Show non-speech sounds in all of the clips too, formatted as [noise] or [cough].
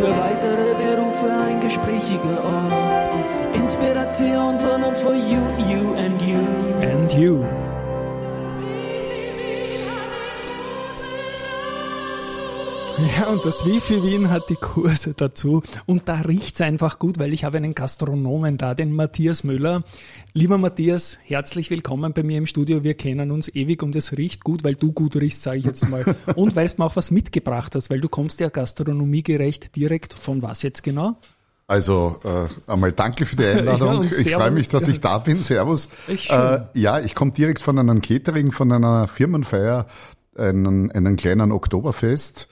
für weitere Berufe ein gesprächiger Ort. Inspiration von uns for you, you and you. And you. Ja, und das Wifi Wien hat die Kurse dazu. Und da riecht's einfach gut, weil ich habe einen Gastronomen da, den Matthias Müller. Lieber Matthias, herzlich willkommen bei mir im Studio. Wir kennen uns ewig und es riecht gut, weil du gut riechst, sage ich jetzt mal. [laughs] Und weil du mir auch was mitgebracht hast, weil du kommst ja gastronomiegerecht direkt von was jetzt genau? Also äh, einmal danke für die [laughs] Einladung. Ja, ich freue mich, dass ich da bin. Servus. Äh, ja, ich komme direkt von einem Catering, von einer Firmenfeier, einen, einen kleinen Oktoberfest.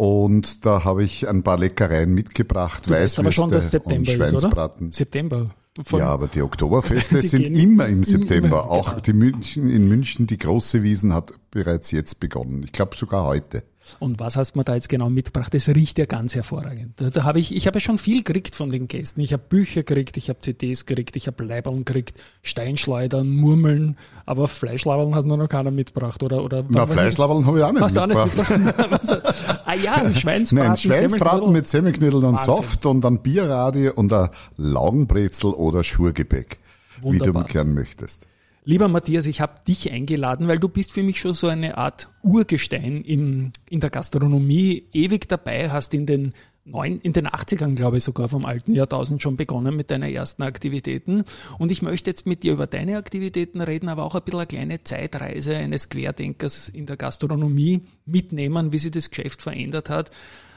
Und da habe ich ein paar Leckereien mitgebracht, du Weißwürste aber schon, dass September und Schweinsbraten. Ist, September. Ja, aber die Oktoberfeste [laughs] die sind immer im September. Immer, Auch genau. die München, in München, die große Wiesen hat bereits jetzt begonnen. Ich glaube sogar heute. Und was hast du mir da jetzt genau mitgebracht? Das riecht ja ganz hervorragend. Da, da habe ich, ich habe ja schon viel gekriegt von den Gästen. Ich habe Bücher gekriegt, ich habe CDs gekriegt, ich habe Leiberln gekriegt, Steinschleudern, Murmeln, aber Fleischlabeln hat mir noch keiner mitgebracht, oder? oder Na, Fleischlabeln habe ich auch nicht mitgebracht. Auch nicht [laughs] ah ja, Schweinsbraten. Nein, Schweinsbraten mit Semmelknödel und Wahnsinn. Soft und dann Bierradie und ein Laugenbrezel oder Schurgebäck, Wunderbar. wie du gern möchtest. Lieber Matthias, ich habe dich eingeladen, weil du bist für mich schon so eine Art Urgestein in, in der Gastronomie, ewig dabei, hast in den neun, in den 80ern, glaube ich, sogar vom alten Jahrtausend schon begonnen mit deinen ersten Aktivitäten. Und ich möchte jetzt mit dir über deine Aktivitäten reden, aber auch ein bisschen eine kleine Zeitreise eines Querdenkers in der Gastronomie mitnehmen, wie sich das Geschäft verändert hat,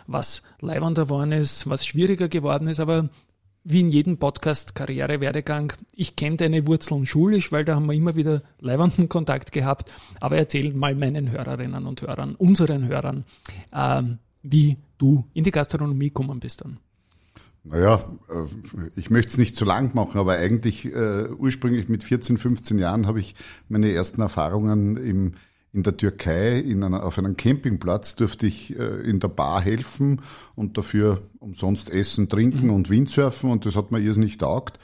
was leibender geworden ist, was schwieriger geworden ist, aber wie in jedem Podcast Karrierewerdegang, ich kenne deine Wurzeln schulisch, weil da haben wir immer wieder leibenden Kontakt gehabt, aber erzähl mal meinen Hörerinnen und Hörern, unseren Hörern, ähm, wie du in die Gastronomie gekommen bist dann. Naja, äh, ich möchte es nicht zu lang machen, aber eigentlich äh, ursprünglich mit 14, 15 Jahren habe ich meine ersten Erfahrungen im in der Türkei in einer, auf einem Campingplatz durfte ich äh, in der Bar helfen und dafür umsonst essen, trinken mhm. und Windsurfen und das hat mir irrsinnig taugt.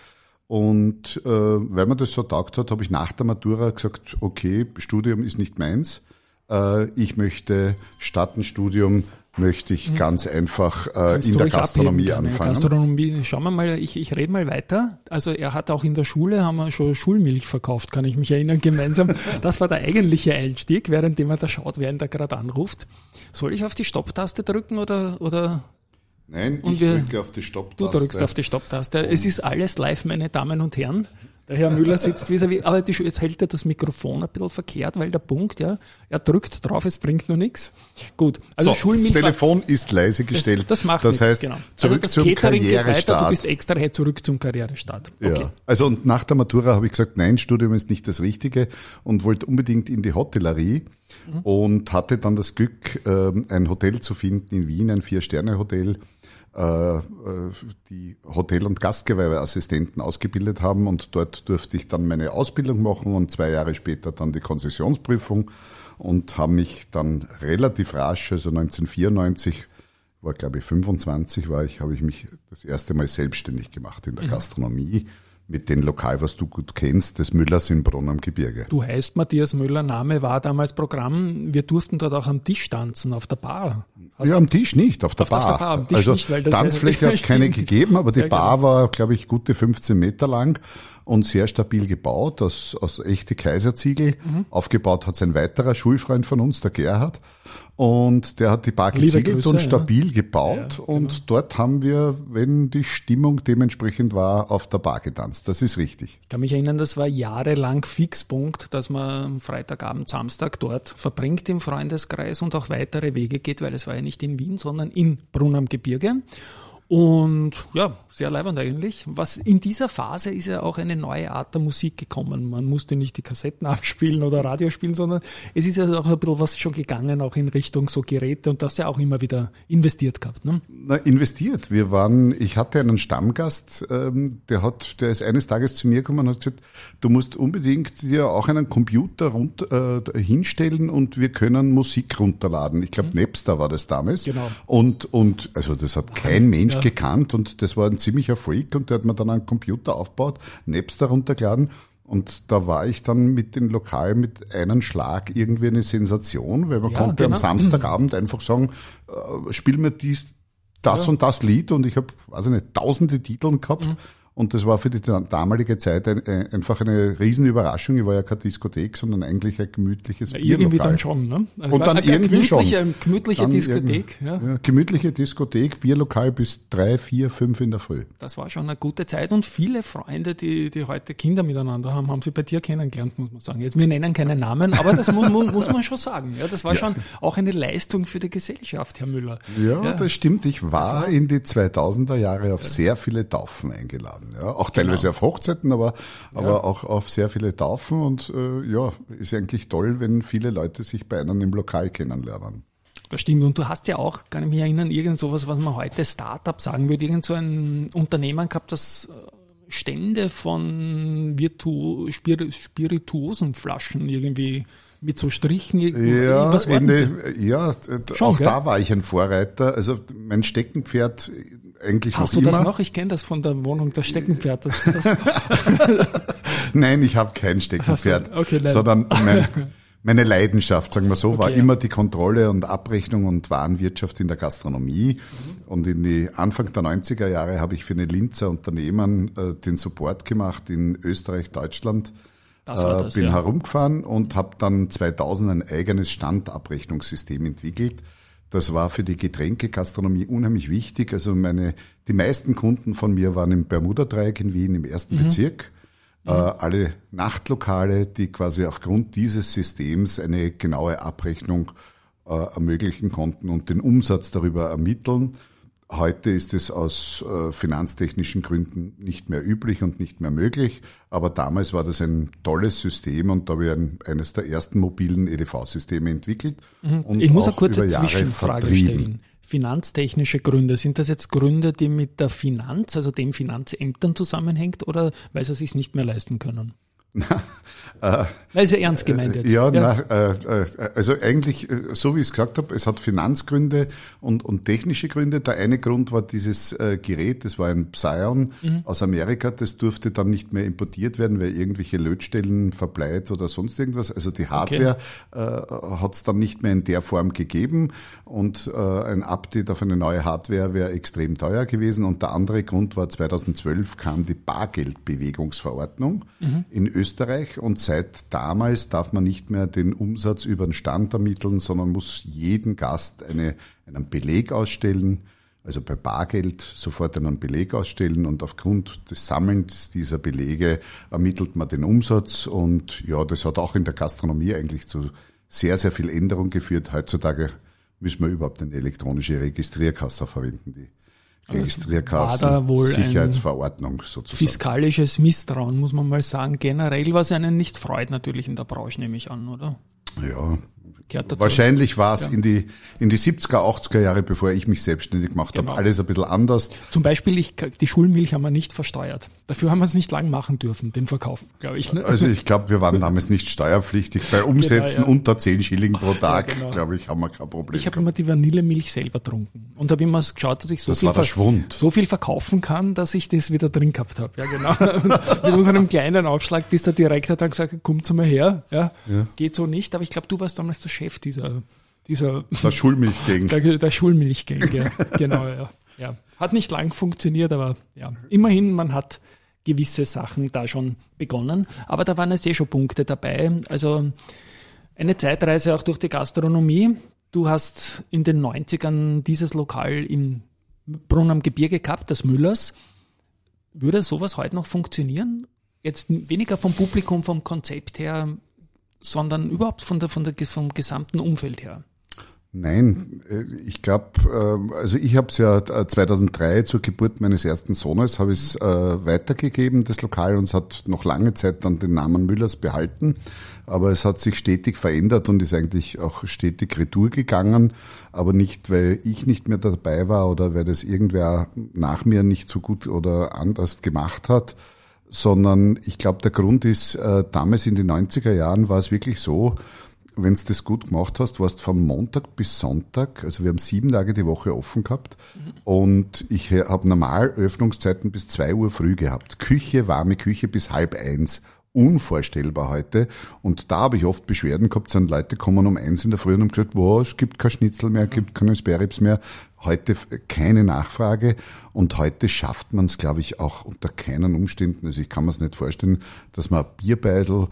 Und äh, weil mir das so taugt hat, habe ich nach der Matura gesagt, okay, Studium ist nicht meins. Äh, ich möchte statt ein Studium möchte ich mhm. ganz einfach äh, in der Gastronomie anfangen. Gastronomie, schauen wir mal, ich, ich rede mal weiter. Also er hat auch in der Schule, haben wir schon Schulmilch verkauft, kann ich mich erinnern, gemeinsam. [laughs] Das war der eigentliche Einstieg, währenddem er da schaut, ihn da gerade anruft. Soll ich auf die Stopptaste drücken oder, oder Nein, ich wir, drücke auf die Stopptaste. Du drückst auf die Stopptaste. Es ist alles live, meine Damen und Herren. Der Herr Müller sitzt vis-à-vis, aber die, jetzt hält er das Mikrofon ein bisschen verkehrt, weil der Punkt, ja, er drückt drauf, es bringt nur nichts. Gut, also so, Schulmilch. Das Telefon ist leise gestellt. Das, das macht das nichts, heißt, genau. zurück also zum Karrierestart. du bist extra hey, zurück zum Karrierestart. Okay. Ja. Also und nach der Matura habe ich gesagt, nein, Studium ist nicht das Richtige und wollte unbedingt in die Hotellerie mhm. und hatte dann das Glück, ähm, ein Hotel zu finden in Wien, ein Vier-Sterne-Hotel die Hotel- und Gastgewerbeassistenten ausgebildet haben und dort durfte ich dann meine Ausbildung machen und zwei Jahre später dann die Konzessionsprüfung und habe mich dann relativ rasch, also 1994 war glaube ich 25 war ich, habe ich mich das erste Mal selbstständig gemacht in der mhm. Mit dem Lokal, was du gut kennst, des Müllers in Brunn am Gebirge. Du heißt Matthias Müller, Name war damals Programm. Wir durften dort auch am Tisch tanzen, auf der Bar. Also ja, am Tisch nicht, auf der auf, Bar. Auf der Bar also nicht, Tanzfläche [laughs] hat es keine gegeben, aber die ja, Bar genau. war, glaube ich, gute 15 Meter lang und sehr stabil gebaut, aus, aus echte Kaiserziegel. Mhm. Aufgebaut hat sein weiterer Schulfreund von uns, der Gerhard. Und der hat die Bar geziegelt und stabil ja. gebaut. Ja, und genau. dort haben wir, wenn die Stimmung dementsprechend war, auf der Bar getanzt. Das ist richtig. Ich kann mich erinnern, das war jahrelang Fixpunkt, dass man Freitagabend, Samstag dort verbringt im Freundeskreis und auch weitere Wege geht, weil es war ja nicht in Wien, sondern in Brunn am Gebirge. Und ja, sehr leibend eigentlich. Was in dieser Phase ist ja auch eine neue Art der Musik gekommen. Man musste nicht die Kassetten [laughs] abspielen oder Radio spielen, sondern es ist ja auch ein bisschen was schon gegangen, auch in Richtung so Geräte und das ja auch immer wieder investiert gehabt. Ne? Na, investiert. Wir waren, ich hatte einen Stammgast, ähm, der hat, der ist eines Tages zu mir gekommen und hat gesagt, du musst unbedingt dir auch einen Computer rund, äh, hinstellen und wir können Musik runterladen. Ich glaube, mhm. Napster war das damals. Genau. Und, und also das hat kein Mensch gekannt und das war ein ziemlicher Freak und der hat mir dann einen Computer aufgebaut, Napster runtergeladen Und da war ich dann mit den Lokalen mit einem Schlag irgendwie eine Sensation, weil man Ja, konnte genau. am Samstagabend einfach sagen, äh, spiel mir dies, das und das Lied und ich habe, weiß ich nicht, tausende Titeln gehabt. Mhm. Und das war für die damalige Zeit ein, ein, einfach eine Riesenüberraschung. Ich war ja keine Diskothek, sondern eigentlich ein gemütliches Irgendwie Bierlokal. dann schon, ne? Also Und war dann irgendwie schon. gemütliche, Dann Diskothek, irgendwie- ja. Ja, gemütliche Diskothek, Bierlokal bis drei, vier, fünf in der Früh. Das war schon eine gute Zeit und viele Freunde, die, die heute Kinder miteinander haben, haben sie bei dir kennengelernt, muss man sagen. Jetzt, wir nennen keinen Namen, aber das muss, muss, man schon sagen. Ja, das war schon auch eine Leistung für die Gesellschaft, Herr Müller. Ja, das stimmt. Ich war in die 2000er Jahre auf sehr viele Taufen eingeladen. Ja, auch Genau. teilweise auf Hochzeiten, aber, aber auch auf sehr viele Taufen. Und äh, ja, ist eigentlich toll, wenn viele Leute sich bei einem im Lokal kennenlernen. Das stimmt. Und du hast ja auch, kann ich mich erinnern, irgend sowas, was man heute Startup sagen würde, irgend so ein Unternehmen gehabt, das äh, Stände von Virtu Spir spirituosen Flaschen irgendwie mit so Strichen. irgendwie- Ja, was die, ja Schon, auch gell? da war ich ein Vorreiter. Also mein Steckenpferd eigentlich Hast noch du immer. das noch? Ich kenne das von der Wohnung, das Steckenpferd. Das, das, [laughs] Nein, ich habe kein Steckenpferd, Hast du- okay, nein. sondern mein, [laughs] meine Leidenschaft, sagen wir so, war Okay, ja. immer die Kontrolle und Abrechnung und Warenwirtschaft in der Gastronomie. Und in die Anfang der 90er Jahre habe ich für eine Linzer Unternehmen äh, den Support gemacht in Österreich, Deutschland. Das Äh, das, bin ja. herumgefahren und habe dann 2000 ein eigenes Standabrechnungssystem entwickelt. Das war für die Getränkegastronomie unheimlich wichtig. Also meine, die meisten Kunden von mir waren im Bermuda-Dreieck in Wien im ersten Mhm. Bezirk. Äh, alle Nachtlokale, die quasi aufgrund dieses Systems eine genaue Abrechnung äh, ermöglichen konnten und den Umsatz darüber ermitteln. Heute ist es aus äh, finanztechnischen Gründen nicht mehr üblich und nicht mehr möglich, aber damals war das ein tolles System und da habe ich ein, eines der ersten mobilen EDV-Systeme entwickelt und Mhm. ich muss auch eine kurze Zwischenfrage vertrieben. stellen. Finanztechnische Gründe, sind das jetzt Gründe, die mit der Finanz, also den Finanzämtern zusammenhängt oder weil sie es sich nicht mehr leisten können? Weil ist ja ernst gemeint jetzt. Ja, Na, äh, äh, also eigentlich, äh, so wie ich es gesagt habe, es hat Finanzgründe und, und technische Gründe. Der eine Grund war dieses äh, Gerät, das war ein Psion Mhm. aus Amerika, das durfte dann nicht mehr importiert werden, weil irgendwelche Lötstellen verbleit oder sonst irgendwas. Also die Hardware äh, hat es dann nicht mehr in der Form gegeben und äh, ein Update auf eine neue Hardware wäre extrem teuer gewesen. Und der andere Grund war 2012 kam die Bargeldbewegungsverordnung in Österreich und seit damals darf man nicht mehr den Umsatz über den Stand ermitteln, sondern muss jeden Gast eine, einen Beleg ausstellen, also bei Bargeld sofort einen Beleg ausstellen und aufgrund des Sammelns dieser Belege ermittelt man den Umsatz und ja, das hat auch in der Gastronomie eigentlich zu sehr, sehr viel Änderung geführt. Heutzutage müssen wir überhaupt eine elektronische Registrierkasse verwenden, die Registrierkassen, wohl ein Sicherheitsverordnung sozusagen. Fiskalisches Misstrauen, muss man mal sagen. Generell, was einen nicht freut, natürlich in der Branche, nehme ich an, oder? Ja. Wahrscheinlich war es in, die, in die 70er, 80er Jahre, bevor ich mich selbstständig gemacht Genau. habe, alles ein bisschen anders. Zum Beispiel, ich, die Schulmilch haben wir nicht versteuert. Dafür haben wir es nicht lang machen dürfen, den Verkauf, glaube ich. Ne? Also ich glaube, wir waren damals nicht steuerpflichtig. Bei Umsätzen Genau, ja. unter 10 Schilling pro [laughs] Tag, genau. glaube ich, haben wir kein Problem. Ich habe immer die Vanillemilch selber getrunken und habe immer geschaut, dass ich so Das viel, so viel verkaufen kann, dass ich das wieder drin gehabt habe. Ja, genau. [laughs] Mit unserem kleinen Aufschlag, bis der Direktor dann gesagt hat, kommt mal her. Ja, Geht so nicht. Aber ich glaube, du warst damals der Chef dieser, dieser der Schulmilch gegen. [laughs] der, der Schulmilchgang. Ja. genau, ja. ja. Hat nicht lang funktioniert, aber ja. Immerhin, man hat gewisse Sachen da schon begonnen. Aber da waren jetzt eh schon Punkte dabei. Also eine Zeitreise auch durch die Gastronomie. Du hast in den 90ern dieses Lokal im Brunn am Gebirge gehabt, das Müllers. Würde sowas heute noch funktionieren? Jetzt weniger vom Publikum, vom Konzept her, sondern überhaupt von der, von der, vom gesamten Umfeld her. Nein, äh, ich glaube, also ich habe es ja äh, 2003 zur Geburt meines ersten Sohnes, habe ich es äh, weitergegeben, das Lokal, und es hat noch lange Zeit dann den Namen Müllers behalten. Aber es hat sich stetig verändert und ist eigentlich auch stetig retour gegangen. Aber nicht, weil ich nicht mehr dabei war oder weil das irgendwer nach mir nicht so gut oder anders gemacht hat, sondern ich glaube, der Grund ist, äh, damals in den 90er Jahren war es wirklich so, wenn du das gut gemacht hast, warst von Montag bis Sonntag, also wir haben sieben Tage die Woche offen gehabt und ich habe normal Öffnungszeiten bis zwei Uhr früh gehabt. Küche, warme Küche bis halb eins. Unvorstellbar heute. Und da habe ich oft Beschwerden gehabt, sind Leute kommen um eins in der Früh und haben gesagt, wow, es gibt kein Schnitzel mehr, es gibt keine Sperrips mehr. Heute keine Nachfrage und heute schafft man es, glaube ich, auch unter keinen Umständen. Also ich kann mir es nicht vorstellen, dass man Bierbeisel,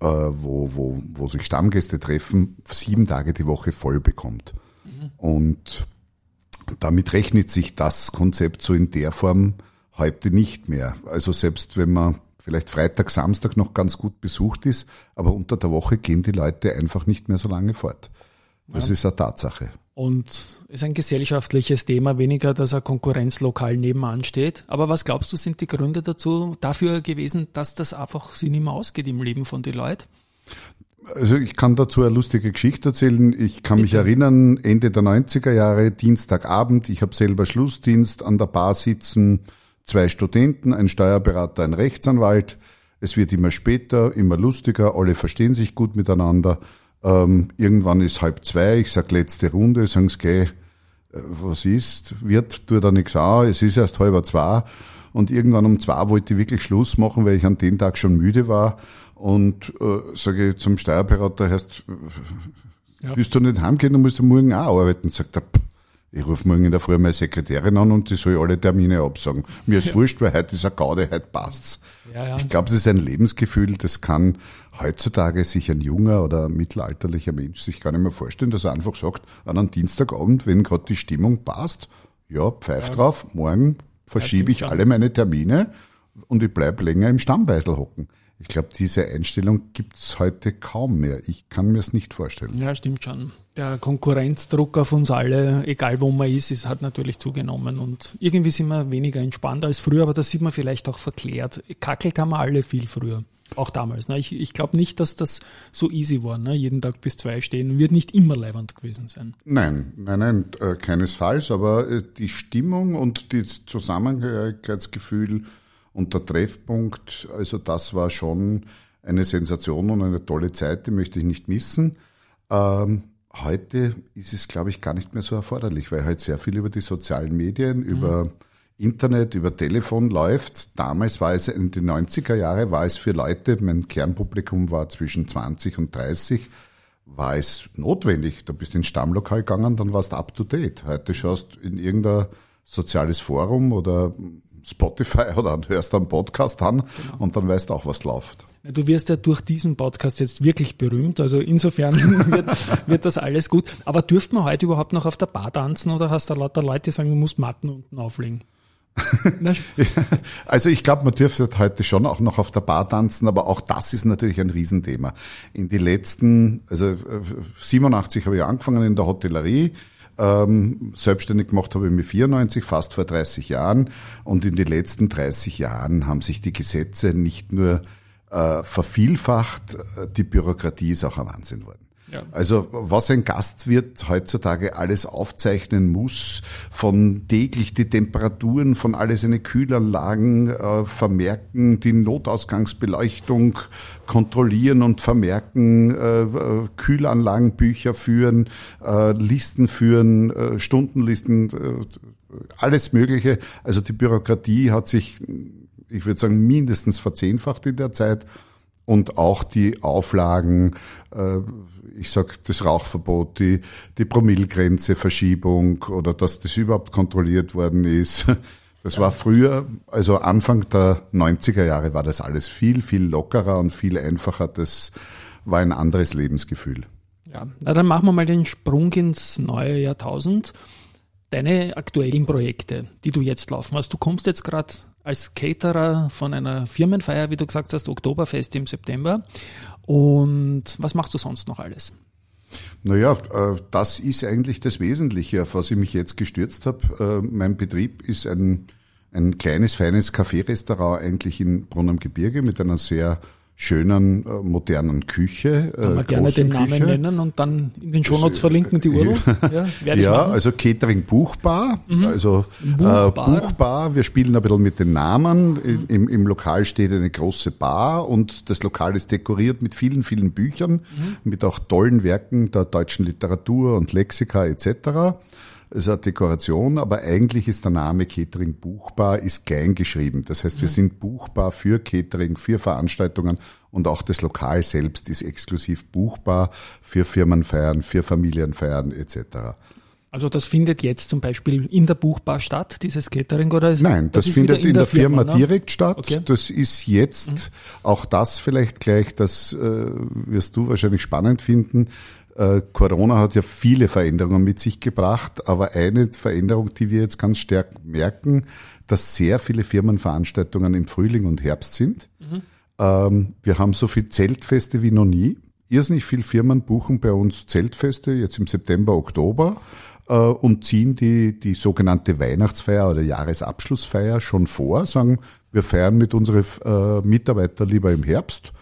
äh, wo, wo, wo sich Stammgäste treffen, sieben Tage die Woche voll bekommt. Mhm. Und damit rechnet sich das Konzept so in der Form heute nicht mehr. Also selbst wenn man vielleicht Freitag, Samstag noch ganz gut besucht ist, aber unter der Woche gehen die Leute einfach nicht mehr so lange fort. Das ja. ist eine Tatsache. Und ist ein gesellschaftliches Thema, weniger, dass ein Konkurrenzlokal nebenan steht. Aber was glaubst du, sind die Gründe dazu dafür gewesen, dass das einfach sich nicht mehr ausgeht im Leben von den Leuten? Also ich kann dazu eine lustige Geschichte erzählen. Ich kann Bitte. mich erinnern, Ende der 90er Jahre, Dienstagabend, ich habe selber Schlussdienst an der Bar sitzen, zwei Studenten, ein Steuerberater, ein Rechtsanwalt. Es wird immer später, immer lustiger, alle verstehen sich gut miteinander. Ähm, irgendwann ist halb zwei, ich sag letzte Runde, sagen sie, geh, äh, was ist, wird, tut da nichts an, es ist erst halber zwei. Und irgendwann um zwei wollte ich wirklich Schluss machen, weil ich an dem Tag schon müde war. Und äh, sage ich zum Steuerberater, heißt, ja. willst du nicht heimgehen, dann musst du morgen auch arbeiten. Sagt er, ich rufe morgen in der Früh meine Sekretärin an und die soll alle Termine absagen. Mir ist ja. wurscht, weil heute ist eine Gaude, heute passt's. Ja, ja. Ich glaube, es ist ein Lebensgefühl, das kann heutzutage sich ein junger oder mittelalterlicher Mensch sich gar nicht mehr vorstellen, dass er einfach sagt, an einem Dienstagabend, wenn gerade die Stimmung passt, ja, pfeif ja. drauf, morgen verschiebe ich alle meine Termine und ich bleib länger im Stammbeisel hocken. Ich glaube, diese Einstellung gibt's heute kaum mehr. Ich kann mir es nicht vorstellen. Ja, stimmt schon. Der Konkurrenzdruck auf uns alle, egal wo man ist, ist hat natürlich zugenommen. Und irgendwie sind wir weniger entspannt als früher, aber das sieht man vielleicht auch verklärt. Kackelt haben wir alle viel früher. Auch damals. Ne? Ich, ich glaube nicht, dass das so easy war. Ne? Jeden Tag bis zwei stehen wird nicht immer leibend gewesen sein. Nein, nein, nein, äh, keinesfalls. Aber äh, die Stimmung und das Zusammengehörigkeitsgefühl und der Treffpunkt, also das war schon eine Sensation und eine tolle Zeit, die möchte ich nicht missen. Ähm, heute ist es, glaube ich, gar nicht mehr so erforderlich, weil halt sehr viel über die sozialen Medien, mhm. über Internet, über Telefon läuft. Damals war es in den 90er Jahre, war es für Leute, mein Kernpublikum war zwischen 20 und 30, war es notwendig. Da bist du ins Stammlokal gegangen, dann warst du up to date. Heute schaust in irgendein soziales Forum oder Spotify [laughs] oder hörst einen Podcast an genau. und dann weißt du auch, was läuft. Du wirst ja durch diesen Podcast jetzt wirklich berühmt, also insofern [laughs] wird, wird, das alles gut. Aber dürft man heute überhaupt noch auf der Bar tanzen oder hast du lauter Leute, die sagen, du musst Matten unten auflegen? [laughs] also ich glaube, man dürfte heute schon auch noch auf der Bar tanzen, aber auch das ist natürlich ein Riesenthema. In die letzten, also 87 äh, habe ich angefangen in der Hotellerie, ähm, selbstständig gemacht habe ich mit 94, fast vor 30 Jahren. Und in den letzten 30 Jahren haben sich die Gesetze nicht nur äh, vervielfacht, äh, die Bürokratie ist auch ein Wahnsinn worden. Ja. Also was ein Gastwirt heutzutage alles aufzeichnen muss, von täglich die Temperaturen von alle seine Kühlanlagen äh, vermerken, die Notausgangsbeleuchtung kontrollieren und vermerken, äh, äh, Kühlanlagenbücher führen, äh, Listen führen, äh, Stundenlisten, alles Mögliche. Also die Bürokratie hat sich, ich würde sagen, mindestens verzehnfacht in der Zeit und auch die Auflagen, äh, ich sag das Rauchverbot, die, die Promillgrenze, Verschiebung oder dass das überhaupt kontrolliert worden ist. Das war früher, also Anfang der 90er Jahre war das alles viel, viel lockerer und viel einfacher. Das war ein anderes Lebensgefühl. Ja, na dann machen wir mal den Sprung ins neue Jahrtausend. Deine aktuellen Projekte, die du jetzt laufen hast. Du kommst jetzt gerade als Caterer von einer Firmenfeier, wie du gesagt hast, Oktoberfest im September. Und was machst du sonst noch alles? Naja, äh, das ist eigentlich das Wesentliche, auf was ich mich jetzt gestürzt habe. Äh, mein Betrieb ist ein, ein kleines, feines Café-Restaurant eigentlich in Brunn am Gebirge mit einer sehr schönen, äh, modernen Küche. Kann man äh, gerne den Namen Küche. nennen und dann in den Shownotes verlinken die URL. [laughs] Ja, ja also Catering Buchbar, mhm. also Buchbar. Äh, Buchbar. Wir spielen ein bisschen mit den Namen. Mhm. Im, Im Lokal steht eine große Bar und das Lokal ist dekoriert mit vielen, vielen Büchern, mhm. mit auch tollen Werken der deutschen Literatur und Lexika etc ist eine Dekoration, aber eigentlich ist der Name Catering buchbar, ist klein geschrieben. Das heißt, wir sind buchbar für Catering, für Veranstaltungen und auch das Lokal selbst ist exklusiv buchbar für Firmenfeiern, für Familienfeiern etc. Also das findet jetzt zum Beispiel in der Buchbar statt, dieses Catering oder ist Nein, das, das findet in, in der, der, Firma, Firma ne? direkt statt. Okay. Das ist jetzt mhm. auch das vielleicht gleich, das äh, wirst du wahrscheinlich spannend finden. Äh, Corona hat ja viele Veränderungen mit sich gebracht, aber eine Veränderung, die wir jetzt ganz stark merken, dass sehr viele Firmenveranstaltungen im Frühling und Herbst sind. Mhm. Ähm, wir haben so viel Zeltfeste wie noch nie. Irrsinnig viele Firmen buchen bei uns Zeltfeste, jetzt im September, Oktober äh, und ziehen die, die sogenannte Weihnachtsfeier oder Jahresabschlussfeier schon vor, sagen, wir feiern mit unseren äh, Mitarbeitern lieber im Herbst.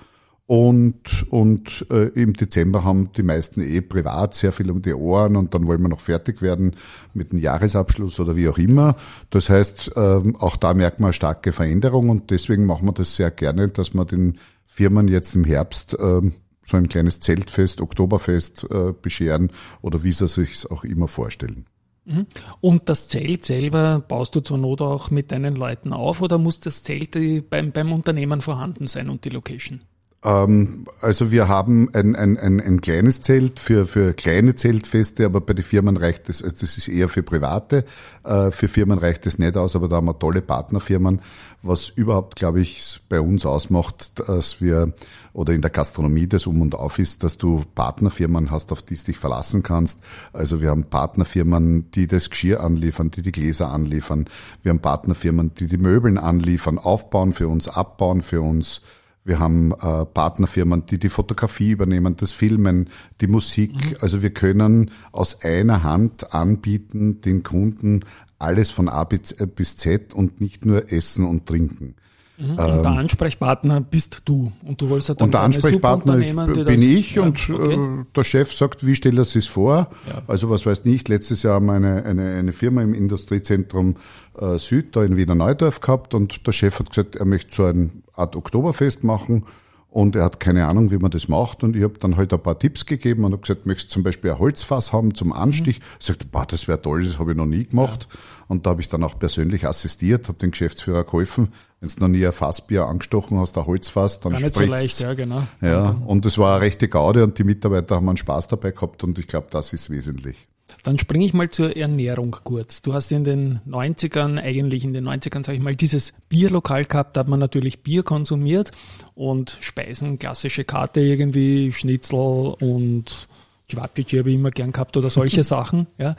Und, und äh, im Dezember haben die meisten eh privat sehr viel um die Ohren und dann wollen wir noch fertig werden mit dem Jahresabschluss oder wie auch immer. Das heißt, ähm, auch da merkt man eine starke Veränderung und deswegen machen wir das sehr gerne, dass wir den Firmen jetzt im Herbst ähm, so ein kleines Zeltfest, Oktoberfest äh, bescheren oder wie sie sich auch immer vorstellen. Mhm. Und das Zelt selber baust du zur Not auch mit deinen Leuten auf oder muss das Zelt beim, beim Unternehmen vorhanden sein und die Location? Ähm, also wir haben ein, ein, ein, ein kleines Zelt für, für kleine Zeltfeste, aber bei den Firmen reicht das, also das ist eher für Private. Äh, für Firmen reicht das nicht aus, aber da haben wir tolle Partnerfirmen, was überhaupt, glaube ich, bei uns ausmacht, dass wir, oder in der Gastronomie das um und auf ist, dass du Partnerfirmen hast, auf die du dich verlassen kannst. Also wir haben Partnerfirmen, die das Geschirr anliefern, die die Gläser anliefern. Wir haben Partnerfirmen, die die Möbeln anliefern, aufbauen für uns, abbauen für uns wir haben äh, Partnerfirmen, die die Fotografie übernehmen, das Filmen, die Musik. Mhm. Also wir können aus einer Hand anbieten den Kunden alles von A bis Z und nicht nur Essen und Trinken. Mhm. Und der ähm, Ansprechpartner bist du. Und du wolltest dann und der Ansprechpartner ist, bin ich ja, und okay. äh, der Chef sagt, wie stellt er sich vor? Ja. Also was weiß nicht, letztes Jahr haben wir eine, eine, eine Firma im Industriezentrum äh, Süd da in Wiener Neudorf gehabt und der Chef hat gesagt, er möchte so eine Art Oktoberfest machen und er hat keine Ahnung, wie man das macht. Und ich habe dann halt ein paar Tipps gegeben und habe gesagt, möchtest du zum Beispiel ein Holzfass haben zum Anstich? Mhm. Er sagt, boah, das wäre toll, das habe ich noch nie gemacht. Ja. Und da habe ich dann auch persönlich assistiert, habe den Geschäftsführer geholfen. Wenn du noch nie ein Fassbier angestochen hast, ein Holzfass, dann Gar nicht so leicht, ja, genau. Ja, und es war eine rechte Gaude und die Mitarbeiter haben einen Spaß dabei gehabt und ich glaube, das ist wesentlich. Dann springe ich mal zur Ernährung kurz. Du hast in den 90ern, eigentlich in den 90ern, sage ich mal, dieses Bierlokal gehabt, da hat man natürlich Bier konsumiert und Speisen, klassische Karte irgendwie, Schnitzel und Quatschig habe ich immer gern gehabt oder solche [laughs] Sachen. Ja.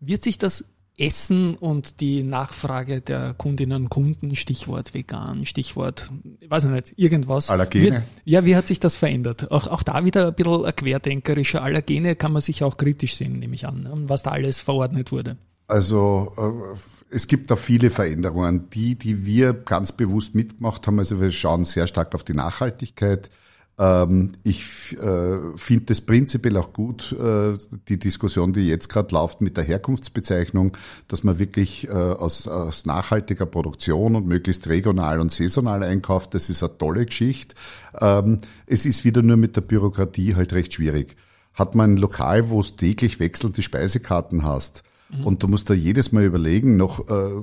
Wird sich das Essen und die Nachfrage der Kundinnen und Kunden, Stichwort vegan, Stichwort, ich weiß nicht, irgendwas. Allergene? Wird, ja, wie hat sich das verändert? Auch, auch da wieder ein bisschen ein querdenkerischer Allergene kann man sich auch kritisch sehen, nehme ich an, ne? was da alles verordnet wurde. Also äh, es gibt da viele Veränderungen, die, die wir ganz bewusst mitgemacht haben. Also wir schauen sehr stark auf die Nachhaltigkeit ich äh, finde das prinzipiell auch gut, äh, die Diskussion, die jetzt gerade läuft mit der Herkunftsbezeichnung, dass man wirklich äh, aus, aus nachhaltiger Produktion und möglichst regional und saisonal einkauft. Das ist eine tolle Geschichte. Ähm, es ist wieder nur mit der Bürokratie halt recht schwierig. Hat man ein Lokal, wo es täglich wechselnde Speisekarten hast, mhm. und du musst da jedes Mal überlegen, noch äh,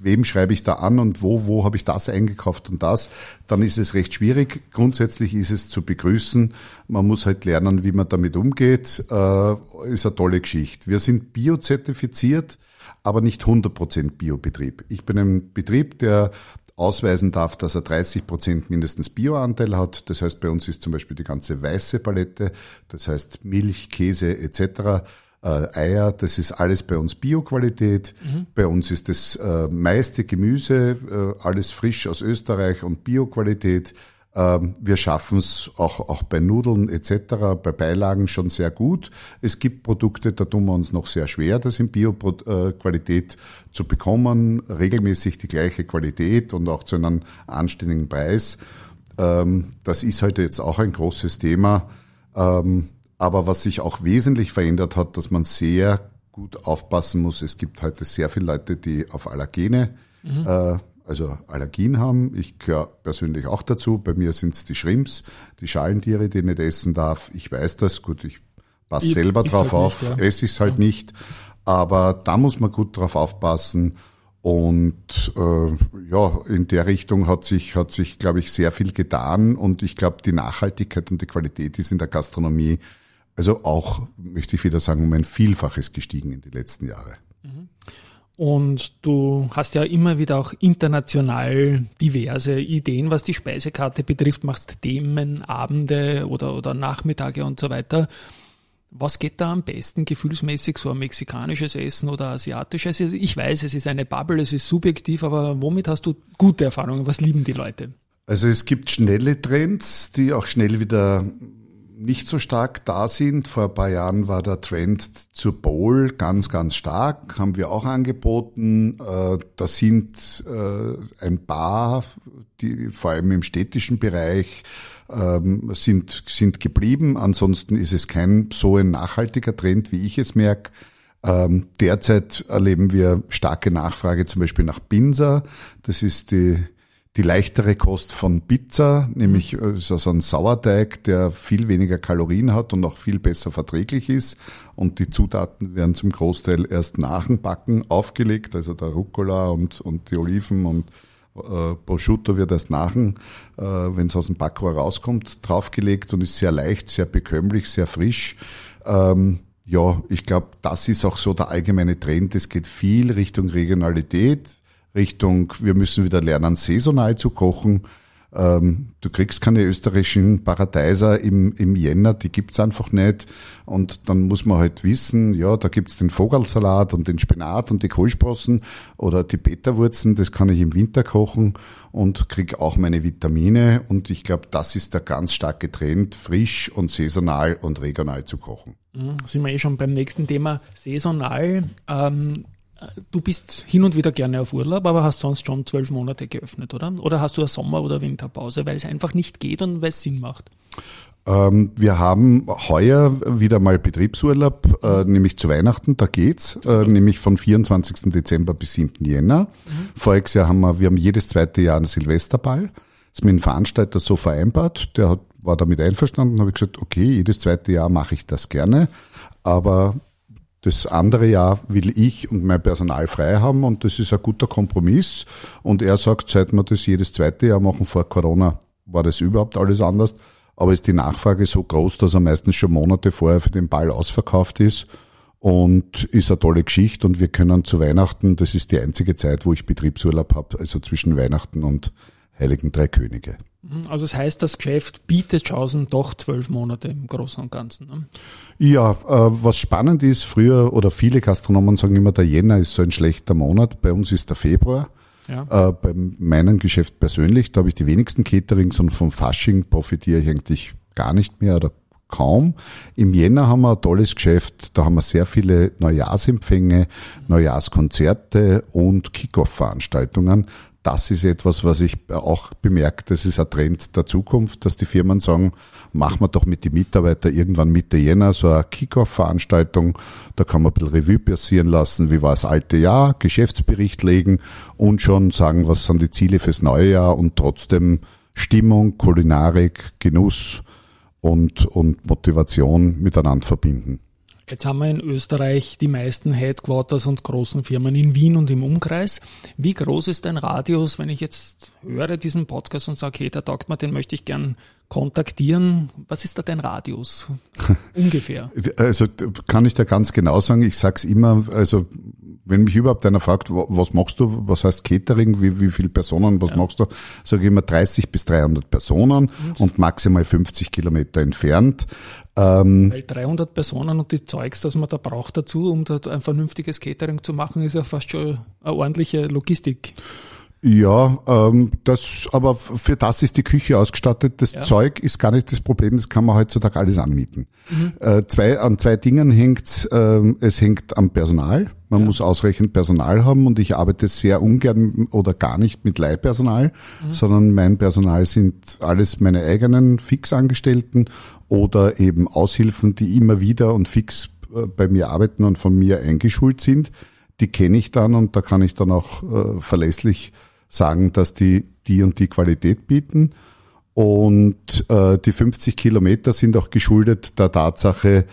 wem schreibe ich da an und wo, wo habe ich das eingekauft und das, dann ist es recht schwierig. Grundsätzlich ist es zu begrüßen. Man muss halt lernen, wie man damit umgeht. Äh, ist eine tolle Geschichte. Wir sind biozertifiziert, aber nicht 100% Biobetrieb. Ich bin ein Betrieb, der ausweisen darf, dass er 30 Prozent mindestens Bioanteil hat. Das heißt, bei uns ist zum Beispiel die ganze weiße Palette, das heißt Milch, Käse etc äh, Eier, das ist alles bei uns Bioqualität. Mhm. Bei uns ist das äh, meiste Gemüse, äh, alles frisch aus Österreich und Bioqualität. Ähm, wir schaffen es auch, auch bei Nudeln etc., bei Beilagen schon sehr gut. Es gibt Produkte, da tun wir uns noch sehr schwer, das in Bio-Qualität äh, zu bekommen, regelmäßig die gleiche Qualität und auch zu einem anständigen Preis. Ähm, das ist heute jetzt auch ein großes Thema. Aber was sich auch wesentlich verändert hat, dass man sehr gut aufpassen muss. Es gibt heute sehr viele Leute, die auf Allergene, mhm. äh, also Allergien haben. Ich gehöre persönlich auch dazu. Bei mir sind es die Shrimps, die Schalentiere, die ich nicht essen darf. Ich weiß das. Gut, ich passe selber drauf halt auf. Nicht, ja. Esse ich es halt ja. nicht. Aber da muss man gut drauf aufpassen. Und äh, ja, in der Richtung hat sich, hat sich, glaube ich, sehr viel getan. Und ich glaube, die Nachhaltigkeit und die Qualität ist in der Gastronomie, also auch, möchte ich wieder sagen, um ein Vielfaches gestiegen in die letzten Jahre. Und du hast ja immer wieder auch international diverse Ideen, was die Speisekarte betrifft, machst Themen, Abende oder, oder Nachmittage und so weiter. Was geht da am besten gefühlsmäßig, so ein mexikanisches Essen oder asiatisches? Ich weiß, es ist eine Bubble, es ist subjektiv, aber womit hast du gute Erfahrungen? Was lieben die Leute? Also es gibt schnelle Trends, die auch schnell wieder nicht so stark da sind. Vor ein paar Jahren war der Trend zur Bowl ganz, ganz stark, haben wir auch angeboten. Äh, da sind äh, ein paar, die vor allem im städtischen Bereich ähm, sind, sind geblieben. Ansonsten ist es kein so ein nachhaltiger Trend, wie ich es merke. Ähm, derzeit erleben wir starke Nachfrage zum Beispiel nach Binsa. Das ist die die leichtere Kost von Pizza, nämlich äh, so ein Sauerteig, der viel weniger Kalorien hat und auch viel besser verträglich ist. Und die Zutaten werden zum Großteil erst nach dem Backen aufgelegt, also der Rucola und, und die Oliven und äh, Prosciutto wird erst nach, äh, wenn es aus dem Backrohr rauskommt, draufgelegt und ist sehr leicht, sehr bekömmlich, sehr frisch. Ähm, ja, ich glaube, das ist auch so der allgemeine Trend. Es geht viel Richtung Regionalität Richtung, wir müssen wieder lernen, saisonal zu kochen. Ähm, du kriegst keine österreichischen Paradeiser im, im Jänner, die gibt's einfach nicht. Und dann muss man halt wissen, ja, da gibt's den Vogelsalat und den Spinat und die Kohlsprossen oder die Beta-Wurzen, das kann ich im Winter kochen und krieg auch meine Vitamine. Und ich glaube, das ist der ganz starke Trend, frisch und saisonal und regional zu kochen. Mhm, sind wir eh schon beim nächsten Thema, saisonal. Ähm, Du bist hin und wieder gerne auf Urlaub, aber hast sonst schon zwölf Monate geöffnet, oder? Oder hast du eine Sommer- oder Winterpause, weil es einfach nicht geht und weil es Sinn macht? Ähm, wir haben heuer wieder mal Betriebsurlaub, äh, nämlich zu Weihnachten, da geht's, äh, nämlich von 24. Dezember bis 7. Jänner. Mhm. Voriges Jahr haben wir, wir haben jedes zweite Jahr einen Silvesterball. Das ist mit dem Veranstalter so vereinbart. Der hat, war damit einverstanden, habe ich gesagt, okay, jedes zweite Jahr mache ich das gerne. Aber das andere Jahr will ich und mein Personal frei haben und das ist ein guter Kompromiss. Und er sagt, seit wir das jedes zweite Jahr machen vor Corona, war das überhaupt alles anders. Aber ist die Nachfrage so groß, dass er meistens schon Monate vorher für den Ball ausverkauft ist und ist eine tolle Geschichte und wir können zu Weihnachten, das ist die einzige Zeit, wo ich Betriebsurlaub habe, also zwischen Weihnachten und Heiligen Drei Könige. Mhm, also das heißt, das Geschäft bietet Chancen doch zwölf Monate im Großen und Ganzen. Ne? Ja, äh, was spannend ist, früher oder viele Gastronomen sagen immer, der Jänner ist so ein schlechter Monat. Bei uns ist der Februar. Ja. Äh, bei meinem Geschäft persönlich, da habe ich die wenigsten Caterings und vom Fasching profitiere ich eigentlich gar nicht mehr oder kaum. Im Jänner haben wir ein tolles Geschäft, da haben wir sehr viele Neujahrsempfänge, Neujahrskonzerte und Kickoff-Veranstaltungen das ist etwas, was ich auch bemerke, das ist ein Trend der Zukunft, dass die Firmen sagen, machen wir doch mit den Mitarbeitern irgendwann Mitte Jänner so eine Kick-Off-Veranstaltung, da kann man ein bisschen Revue passieren lassen, wie war das alte Jahr, Geschäftsbericht legen und schon sagen, was sind die Ziele fürs neue Jahr und trotzdem Stimmung, Kulinarik, Genuss und, und Motivation miteinander verbinden. Jetzt haben wir in Österreich die meisten Headquarters und großen Firmen in Wien und im Umkreis. Wie groß ist dein Radius, wenn ich jetzt höre diesen Podcast und sage, hey, der taugt mir, den möchte ich gern kontaktieren? Was ist da dein Radius [laughs] ungefähr? Also kann ich da ganz genau sagen, ich sag's immer, also wenn mich überhaupt einer fragt, was machst du, was heißt Catering, wie, wie viele Personen, was ja. machst du, sage ich immer 30 bis 300 Personen und, und maximal 50 Kilometer entfernt. Ähm, Weil 300 Personen und die Zeugs, das man da braucht dazu, um da ein vernünftiges Catering zu machen, ist ja fast schon eine ordentliche Logistik. Ja, ähm, das, aber für das ist die Küche ausgestattet. Das ja. Zeug ist gar nicht das Problem, das kann man heutzutage alles anmieten. Mhm. Äh, zwei, an zwei Dingen hängt ähm, es hängt am Personal. Man ja. muss ausreichend Personal haben und ich arbeite sehr ungern oder gar nicht mit Leihpersonal, mhm. sondern mein Personal sind alles meine eigenen Fixangestellten oder eben Aushilfen, die immer wieder und fix äh, bei mir arbeiten und von mir eingeschult sind. Die kenne ich dann und da kann ich dann auch äh, verlässlich sagen, dass die die und die Qualität bieten. Und äh, die 50 Kilometer sind auch geschuldet der Tatsache,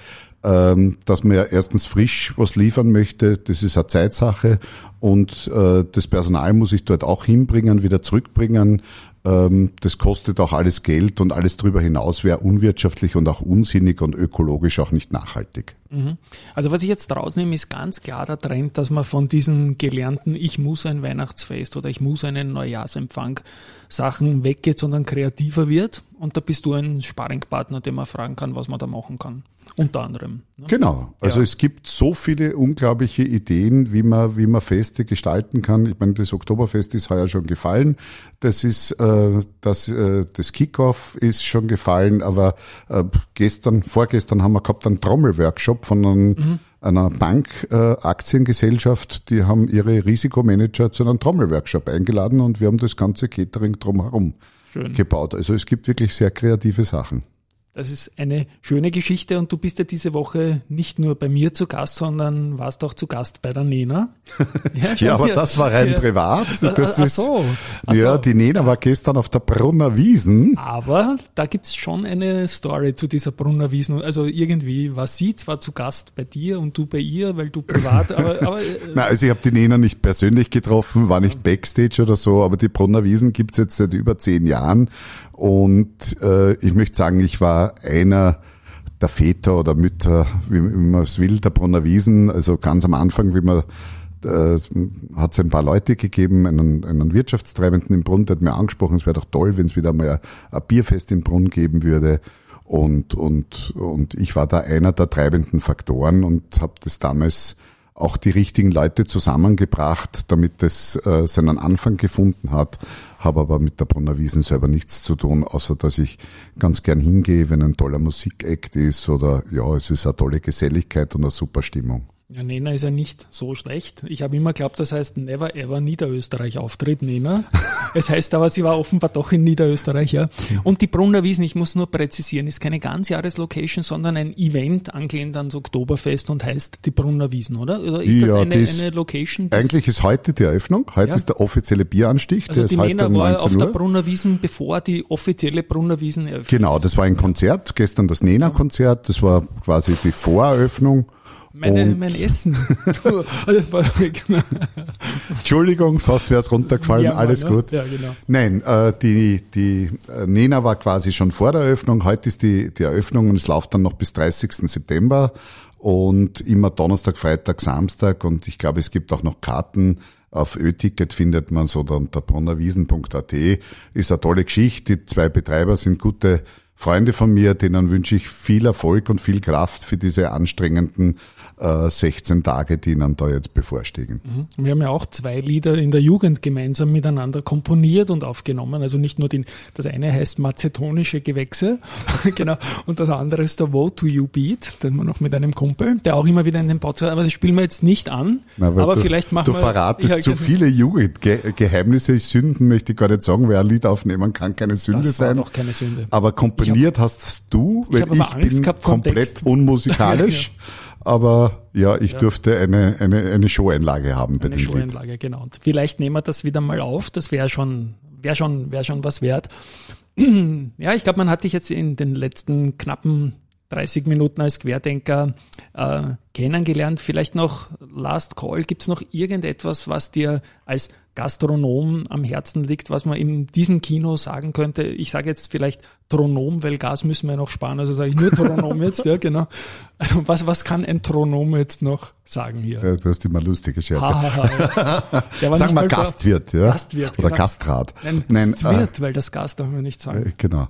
ähm, dass man ja erstens frisch was liefern möchte, das ist eine Zeitsache und äh, das Personal muss ich dort auch hinbringen, wieder zurückbringen. Ähm, das kostet auch alles Geld und alles darüber hinaus wäre unwirtschaftlich und auch unsinnig und ökologisch auch nicht nachhaltig. Mhm. Also was ich jetzt rausnehme, ist ganz klar der Trend, dass man von diesen gelernten Ich muss ein Weihnachtsfest oder ich muss einen Neujahrsempfang Sachen weggeht, sondern kreativer wird. Und da bist du ein Sparringpartner, den man fragen kann, was man da machen kann. Unter anderem. Ne? Genau. Also ja. es gibt so viele unglaubliche Ideen, wie man, wie man Feste gestalten kann. Ich meine, das Oktoberfest ist heuer schon gefallen. Das ist, äh, das, äh, das Kickoff ist schon gefallen. Aber äh, gestern, vorgestern haben wir gehabt einen Trommelworkshop von einem, mhm einer Bank, äh, Aktiengesellschaft, die haben ihre Risikomanager zu einem Trommelworkshop eingeladen und wir haben das ganze Catering drumherum Schön. gebaut. Also es gibt wirklich sehr kreative Sachen. Das ist eine schöne Geschichte und du bist ja diese Woche nicht nur bei mir zu Gast, sondern warst auch zu Gast bei der Nena. [laughs] Ja, ja aber das war rein ja. privat. Das ach, ist, so. Ach ja, so. die Nena war gestern auf der Brunner Wiesen. Aber da gibt's schon eine Story zu dieser Brunner Wiesen. Also irgendwie war sie zwar zu Gast bei dir und du bei ihr, weil du privat, aber... [laughs] aber äh, Nein, also ich habe die Nena nicht persönlich getroffen, war nicht Backstage oder so, aber die Brunner Wiesen gibt's jetzt seit über zehn Jahren und äh, ich möchte sagen, ich war einer der Väter oder Mütter, wie, man es will, der Brunner Wiesen. Also ganz am Anfang, wie man äh, hat es ein paar Leute gegeben, einen, einen Wirtschaftstreibenden im Brunn, der hat mir angesprochen, es wäre doch toll, wenn es wieder mal ein Bierfest im Brunn geben würde. Und, und, und ich war da einer der treibenden Faktoren und habe das damals auch die richtigen Leute zusammengebracht, damit es äh, seinen Anfang gefunden hat habe aber mit der Brunner Wiesen selber nichts zu tun, außer dass ich ganz gern hingehe, wenn ein toller Musikakt ist oder ja, es ist eine tolle Geselligkeit und eine super Stimmung. Ja, Nena ist ja nicht so schlecht. Ich habe immer geglaubt, das heißt Never Ever Niederösterreich Auftritt, Nena. [laughs] es heißt aber, sie war offenbar doch in Niederösterreich, ja. Und die Brunner Wiesen, ich muss nur präzisieren, ist keine Ganzjahreslocation, sondern ein Event angelehnt ans Oktoberfest und heißt die Brunner Wiesen, oder? Oder ist ja, das eine, ist, eine Location? Eigentlich ist heute die Eröffnung. Heute ja. ist der offizielle Bieranstich. Also der die ist Nena heute um war auf der Brunner Wiesen, bevor die offizielle Brunner Wiesen eröffnet Genau, das war ein Konzert. Gestern das Nena-Konzert. Das war quasi die Voreröffnung. Meine, mein Essen. [laughs] Entschuldigung, fast wäre es runtergefallen, ja, alles ne? gut. Ja, genau. Nein, äh, die, die äh, Nena war quasi schon vor der Eröffnung. Heute ist die, die Eröffnung und es läuft dann noch bis 30. September und immer Donnerstag, Freitag, Samstag und ich glaube, es gibt auch noch Karten. Auf Ö-Ticket findet man so oder unter brunnerwiesen.at. Ist eine tolle Geschichte. Die zwei Betreiber sind gute Freunde von mir, denen wünsche ich viel Erfolg und viel Kraft für diese anstrengenden äh, 16 Tage, die ihnen da jetzt bevorstehen. Mhm. Wir haben ja auch zwei Lieder in der Jugend gemeinsam miteinander komponiert und aufgenommen. Also nicht nur den, das eine heißt Mazetonische Gewächse, [laughs] genau, und das andere ist der Woe to You Beat, den wir noch mit einem Kumpel, der auch immer wieder in den Podcast, aber das spielen wir jetzt nicht an. Na, aber du, vielleicht machen du wir. Du verratest zu genau. viele Jugendgeheimnisse, Sünden möchte ich gar nicht sagen, wer ein Lied aufnehmen kann, keine Sünde das sein. Doch keine Sünde. Aber komponiert hab, hast du, weil ich, ich bin komplett [laughs] unmusikalisch. ja. Aber ja, ich ja. durfte eine, eine, eine Show-Einlage haben bei eine dem Show-Einlage, Lied. genau. Und vielleicht nehmen wir das wieder mal auf. Das wäre schon, wäre schon, wäre schon was wert. [clears throat] ja, ich glaube, man hat dich jetzt in den letzten knappen 30 Minuten als Querdenker äh, kennengelernt. Vielleicht noch Last Call. Gibt es noch irgendetwas, was dir als Gastronom am Herzen liegt, was man in diesem Kino sagen könnte? Ich sage jetzt vielleicht Tronom, weil Gas müssen wir noch sparen, also sage ich nur Tronom jetzt, ja genau. Also was, was kann ein Tronom jetzt noch sagen hier? Ja, du hast immer lustige Scherze. Sag mal Gastwirt, ja? Gastwirt. Oder genau. Gastrat. Nein, Nein Gastwirt, äh, weil das Gast darf man nicht sagen. Äh, genau.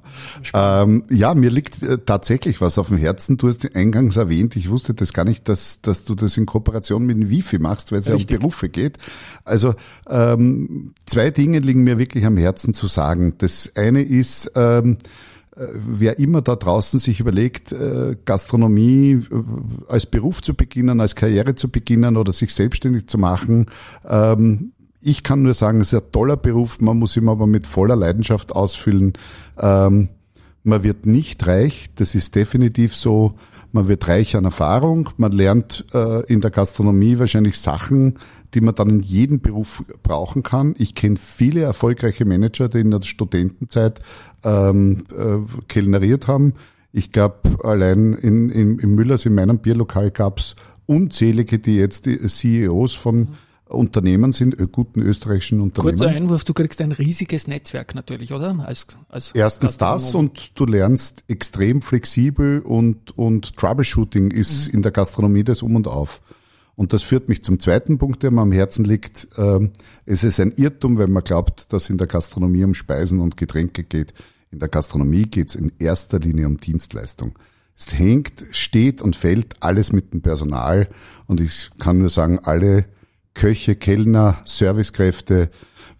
Ähm, ja, mir liegt äh, tatsächlich was auf dem Herzen. Du hast eingangs erwähnt, ich wusste das gar nicht, dass, dass du das in Kooperation mit dem Wifi machst, weil es ja um Berufe geht. Also ähm, zwei Dinge liegen mir wirklich am Herzen zu sagen. Das eine ist, ähm, äh, wer immer da draußen sich überlegt, äh, Gastronomie äh, als Beruf zu beginnen, als Karriere zu beginnen oder sich selbstständig zu machen, ähm, ich kann nur sagen, es ist ein toller Beruf, man muss ihn aber mit voller Leidenschaft ausfüllen. Ähm, man wird nicht reich, das ist definitiv so. Man wird reich an Erfahrung, man lernt in der Gastronomie wahrscheinlich Sachen, die man dann in jedem Beruf brauchen kann. Ich kenne viele erfolgreiche Manager, die in der Studentenzeit ähm, äh, kellneriert haben. Ich glaube, allein in, in, in Müllers, in meinem Bierlokal gab's unzählige, die jetzt die CEOs von mhm. Unternehmen sind, äh, guten österreichischen Unternehmen. Kurzer Einwurf, du kriegst ein riesiges Netzwerk natürlich, oder? Als, als Erstens das und du lernst extrem flexibel und, und Troubleshooting ist mhm. in der Gastronomie das Um und Auf. Und das führt mich zum zweiten Punkt, der mir am Herzen liegt. Ähm, es ist ein Irrtum, wenn man glaubt, dass in der Gastronomie um Speisen und Getränke geht. In der Gastronomie geht es in erster Linie um Dienstleistung. Es hängt, steht und fällt alles mit dem Personal. Und ich kann nur sagen, alle Köche, Kellner, Servicekräfte,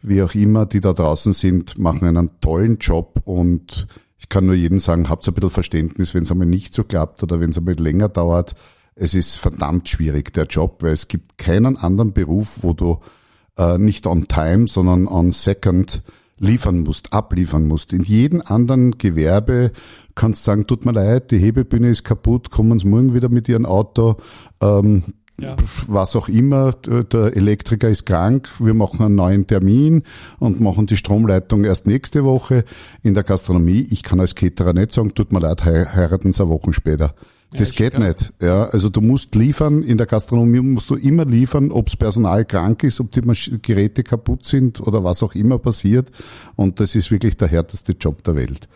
wie auch immer, die da draußen sind, machen einen tollen Job und ich kann nur jedem sagen, habt ein bisschen Verständnis, wenn es einmal nicht so klappt oder wenn es einmal länger dauert. Es ist verdammt schwierig, der Job, weil es gibt keinen anderen Beruf, wo du äh, nicht on time, sondern on second liefern musst, abliefern musst. In jedem anderen Gewerbe kannst du sagen, tut mir leid, die Hebebühne ist kaputt, kommen Sie morgen wieder mit Ihrem Auto, ähm, ja. was auch immer, der Elektriker ist krank, wir machen einen neuen Termin und machen die Stromleitung erst nächste Woche. In der Gastronomie, ich kann als Caterer nicht sagen, tut mir leid, heiraten Sie eine Woche später. Das ja, geht nicht. Ja, also du musst liefern, in der Gastronomie musst du immer liefern, ob's Personal krank ist, ob die Geräte kaputt sind oder was auch immer passiert. Und das ist wirklich der härteste Job der Welt.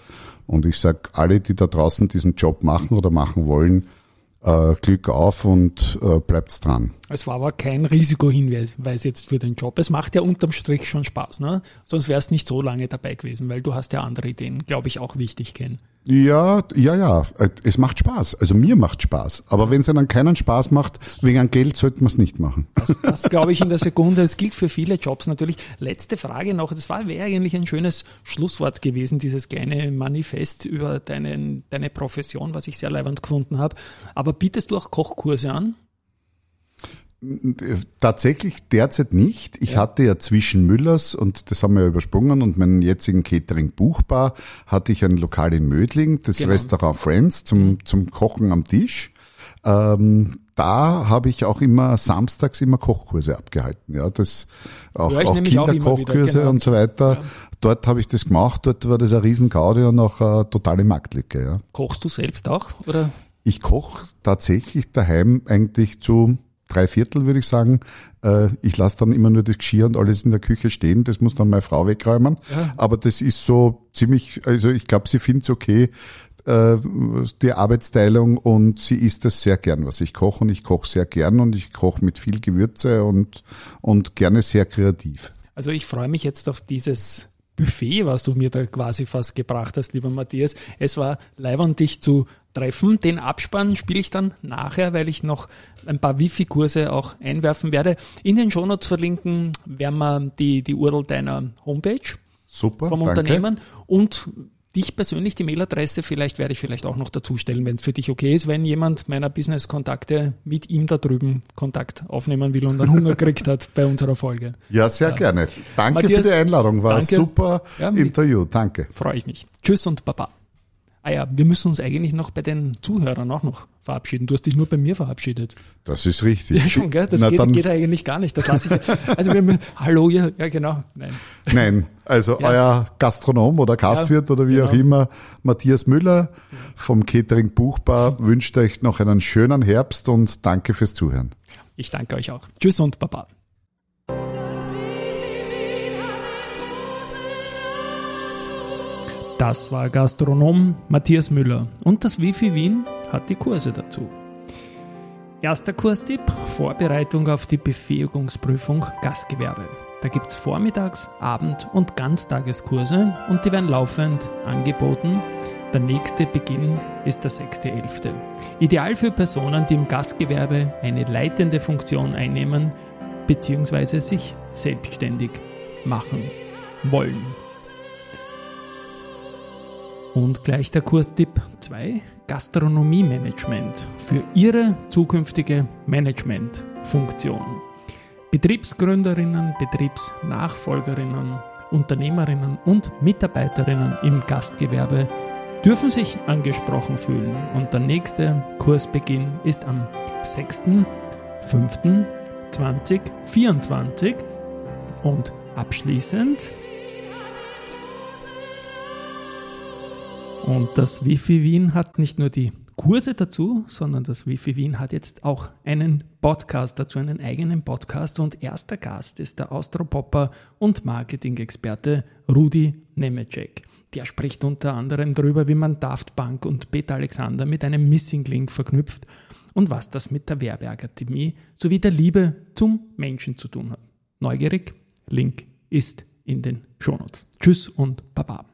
Und ich sag, alle, die da draußen diesen Job machen oder machen wollen, Glück auf und äh, bleibt's dran. Es war aber kein Risikohinweis jetzt für den Job. Es macht ja unterm Strich schon Spaß, ne? Sonst wärst nicht so lange dabei gewesen, weil du hast ja andere Ideen, glaube ich, auch wichtig kennen. Ja, ja, ja. Es macht Spaß. Also mir macht Spaß. Aber wenn es dann keinen Spaß macht, wegen Geld sollte man es nicht machen. Das, das [laughs] glaube ich in der Sekunde. Es gilt für viele Jobs natürlich. Letzte Frage noch. Das war wäre eigentlich ein schönes Schlusswort gewesen, dieses kleine Manifest über deinen, deine Profession, was ich sehr leibend gefunden habe. Aber bietest du auch Kochkurse an? Tatsächlich derzeit nicht. Ich ja. hatte ja zwischen Müllers und das haben wir ja übersprungen und meinen jetzigen Catering Buchbar hatte ich ein Lokal in Mödling, das genau. Restaurant Friends zum, mhm. zum Kochen am Tisch. Ähm, da habe ich auch immer samstags immer Kochkurse abgehalten. Ja, das auch, ja, auch Kinderkochkurse genau. und so weiter. Ja. Dort habe ich das gemacht. Dort war das ein Riesengaudi und auch eine totale Marktlücke. Ja. Kochst du selbst auch oder? Ich koche tatsächlich daheim eigentlich zu drei Viertel, würde ich sagen. Äh, ich lasse dann immer nur das Geschirr und alles in der Küche stehen. Das muss dann meine Frau wegräumen. Ja. Aber das ist so ziemlich, also ich glaube, sie findet es okay, äh, die Arbeitsteilung und sie isst das sehr gern, was ich koche. Und ich koche sehr gern und ich koche mit viel Gewürze und, und gerne sehr kreativ. Also ich freue mich jetzt auf dieses Buffet, was du mir da quasi fast gebracht hast, lieber Matthias. Es war leibend, dich zu treffen. Den Abspann spiele ich dann nachher, weil ich noch ein paar Wifi-Kurse auch einwerfen werde. In den Shownotes verlinken werden wir die, die URL deiner Homepage Super, vom danke. Unternehmen und dich persönlich, die Mailadresse, vielleicht werde ich vielleicht auch noch dazu stellen, wenn es für dich okay ist, wenn jemand meiner Business-Kontakte mit ihm da drüben Kontakt aufnehmen will und einen Hunger [laughs] gekriegt hat bei unserer Folge. Ja, sehr ja. gerne. Danke Matthias, für die Einladung, war danke. ein super ja, Interview. Danke. Freue ich mich. Tschüss und Baba. Ah ja, wir müssen uns eigentlich noch bei den Zuhörern auch noch verabschieden. Du hast dich nur bei mir verabschiedet. Das ist richtig. Ja, schon, gell? Das Na, geht, geht, eigentlich gar nicht. Das lasse ich. Also wir, haben, hallo, ja, ja, genau. Nein. Nein, also ja. euer Gastronom oder Gastwirt ja, oder wie genau. auch immer, Matthias Müller vom Catering Buchbar wünscht euch noch einen schönen Herbst und danke fürs Zuhören. Ich danke euch auch. Tschüss und Baba. Das war Gastronom Matthias Müller und das Wifi Wien hat die Kurse dazu. Erster Kurstipp, Vorbereitung auf die Befähigungsprüfung Gastgewerbe. Da gibt es Vormittags-, Abend- und Ganztageskurse und die werden laufend angeboten. Der nächste Beginn ist der 6.11. Ideal für Personen, die im Gastgewerbe eine leitende Funktion einnehmen bzw. sich selbstständig machen wollen. Und gleich der Kurstipp. 2, Gastronomie-Management für Ihre zukünftige Managementfunktion. Betriebsgründerinnen, Betriebsnachfolgerinnen, Unternehmerinnen und Mitarbeiterinnen im Gastgewerbe dürfen sich angesprochen fühlen. Und der nächste Kursbeginn ist am 6.5.2024 und abschließend Und das Wifi Wien hat nicht nur die Kurse dazu, sondern das Wifi Wien hat jetzt auch einen Podcast dazu, einen eigenen Podcast. Und erster Gast ist der Austropopper und Marketing-Experte Rudi Nemecek. Der spricht unter anderem darüber, wie man Daft Bank und Peter Alexander mit einem Missing Link verknüpft und was das mit der Werbeakademie sowie der Liebe zum Menschen zu tun hat. Neugierig? Link ist in den Shownotes. Tschüss und Baba.